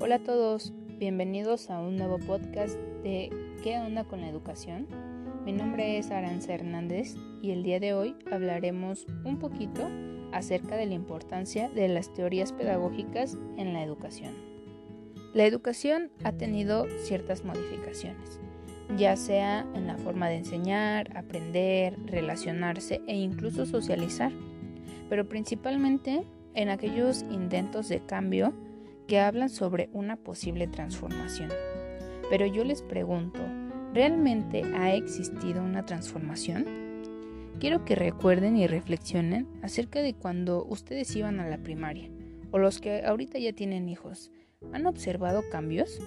Hola a todos, bienvenidos a un nuevo podcast de ¿Qué onda con la educación? Mi nombre es Aranza Hernández y el día de hoy hablaremos un poquito acerca de la importancia de las teorías pedagógicas en la educación. La educación ha tenido ciertas modificaciones, ya sea en la forma de enseñar, aprender, relacionarse e incluso socializar, pero principalmente en aquellos intentos de cambio que hablan sobre una posible transformación. Pero yo les pregunto, ¿realmente ha existido una transformación? Quiero que recuerden y reflexionen acerca de cuando ustedes iban a la primaria o los que ahorita ya tienen hijos. ¿Han observado cambios?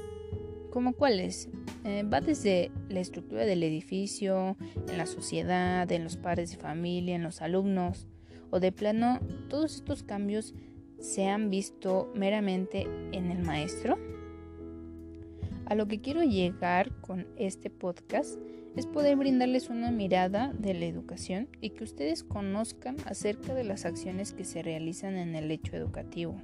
¿Cómo cuáles? Eh, va desde la estructura del edificio, en la sociedad, en los padres de familia, en los alumnos, o de plano, todos estos cambios se han visto meramente en el maestro? A lo que quiero llegar con este podcast es poder brindarles una mirada de la educación y que ustedes conozcan acerca de las acciones que se realizan en el hecho educativo.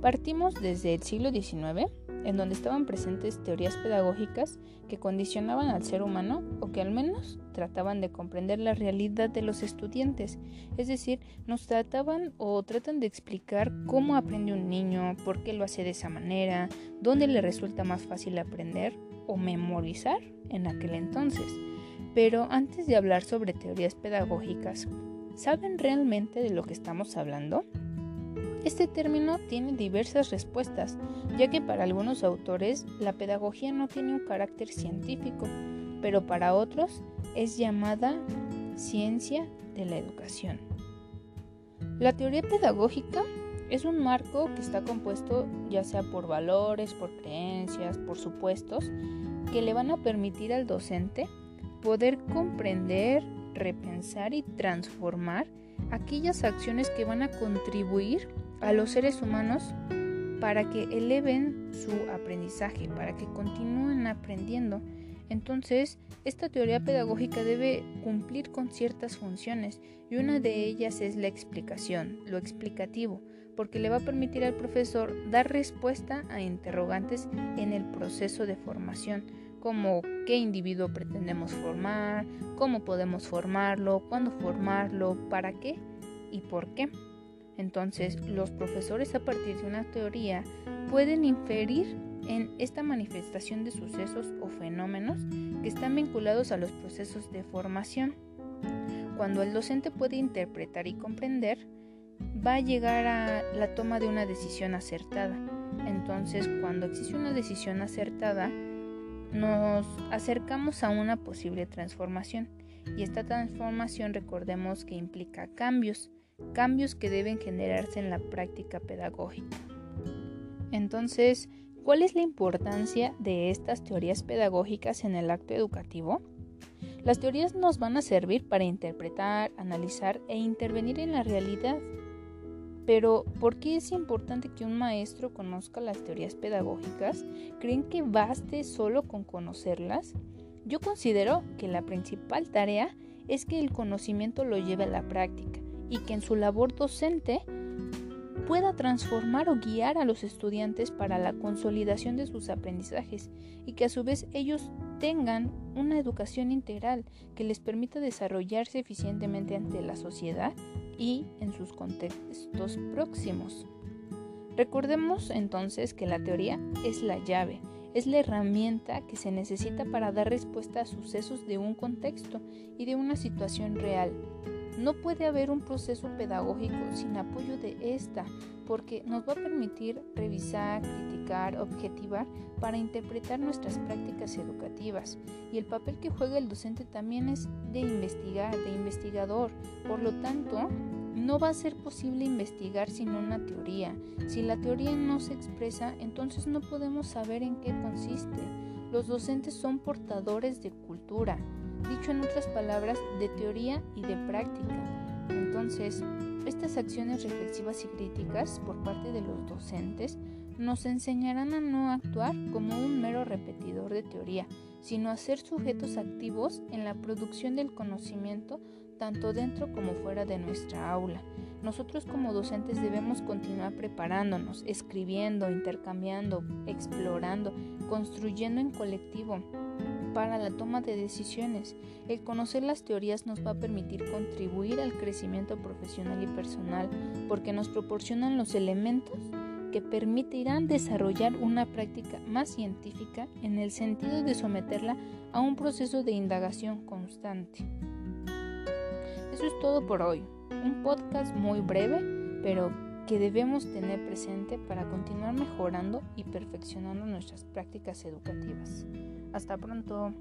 Partimos desde el siglo XIX en donde estaban presentes teorías pedagógicas que condicionaban al ser humano o que al menos trataban de comprender la realidad de los estudiantes, es decir, nos trataban o tratan de explicar cómo aprende un niño, por qué lo hace de esa manera, dónde le resulta más fácil aprender o memorizar en aquel entonces. Pero antes de hablar sobre teorías pedagógicas, ¿saben realmente de lo que estamos hablando? Este término tiene diversas respuestas, ya que para algunos autores la pedagogía no tiene un carácter científico, pero para otros es llamada ciencia de la educación. La teoría pedagógica es un marco que está compuesto ya sea por valores, por creencias, por supuestos, que le van a permitir al docente poder comprender, repensar y transformar aquellas acciones que van a contribuir a los seres humanos para que eleven su aprendizaje, para que continúen aprendiendo. Entonces, esta teoría pedagógica debe cumplir con ciertas funciones y una de ellas es la explicación, lo explicativo, porque le va a permitir al profesor dar respuesta a interrogantes en el proceso de formación, como qué individuo pretendemos formar, cómo podemos formarlo, cuándo formarlo, para qué y por qué. Entonces, los profesores a partir de una teoría pueden inferir en esta manifestación de sucesos o fenómenos que están vinculados a los procesos de formación. Cuando el docente puede interpretar y comprender, va a llegar a la toma de una decisión acertada. Entonces, cuando existe una decisión acertada, nos acercamos a una posible transformación. Y esta transformación recordemos que implica cambios cambios que deben generarse en la práctica pedagógica. Entonces, ¿cuál es la importancia de estas teorías pedagógicas en el acto educativo? Las teorías nos van a servir para interpretar, analizar e intervenir en la realidad. Pero, ¿por qué es importante que un maestro conozca las teorías pedagógicas? ¿Creen que baste solo con conocerlas? Yo considero que la principal tarea es que el conocimiento lo lleve a la práctica y que en su labor docente pueda transformar o guiar a los estudiantes para la consolidación de sus aprendizajes y que a su vez ellos tengan una educación integral que les permita desarrollarse eficientemente ante la sociedad y en sus contextos próximos. Recordemos entonces que la teoría es la llave, es la herramienta que se necesita para dar respuesta a sucesos de un contexto y de una situación real, no puede haber un proceso pedagógico sin apoyo de esta, porque nos va a permitir revisar, criticar, objetivar para interpretar nuestras prácticas educativas. Y el papel que juega el docente también es de investigar, de investigador. Por lo tanto, no va a ser posible investigar sin una teoría. Si la teoría no se expresa, entonces no podemos saber en qué consiste. Los docentes son portadores de cultura, dicho en otras palabras, de teoría y de práctica. Entonces, estas acciones reflexivas y críticas por parte de los docentes nos enseñarán a no actuar como un mero repetidor de teoría, sino a ser sujetos activos en la producción del conocimiento tanto dentro como fuera de nuestra aula. Nosotros como docentes debemos continuar preparándonos, escribiendo, intercambiando, explorando, construyendo en colectivo para la toma de decisiones. El conocer las teorías nos va a permitir contribuir al crecimiento profesional y personal porque nos proporcionan los elementos que permitirán desarrollar una práctica más científica en el sentido de someterla a un proceso de indagación constante. Eso es todo por hoy. Un podcast muy breve, pero que debemos tener presente para continuar mejorando y perfeccionando nuestras prácticas educativas. Hasta pronto.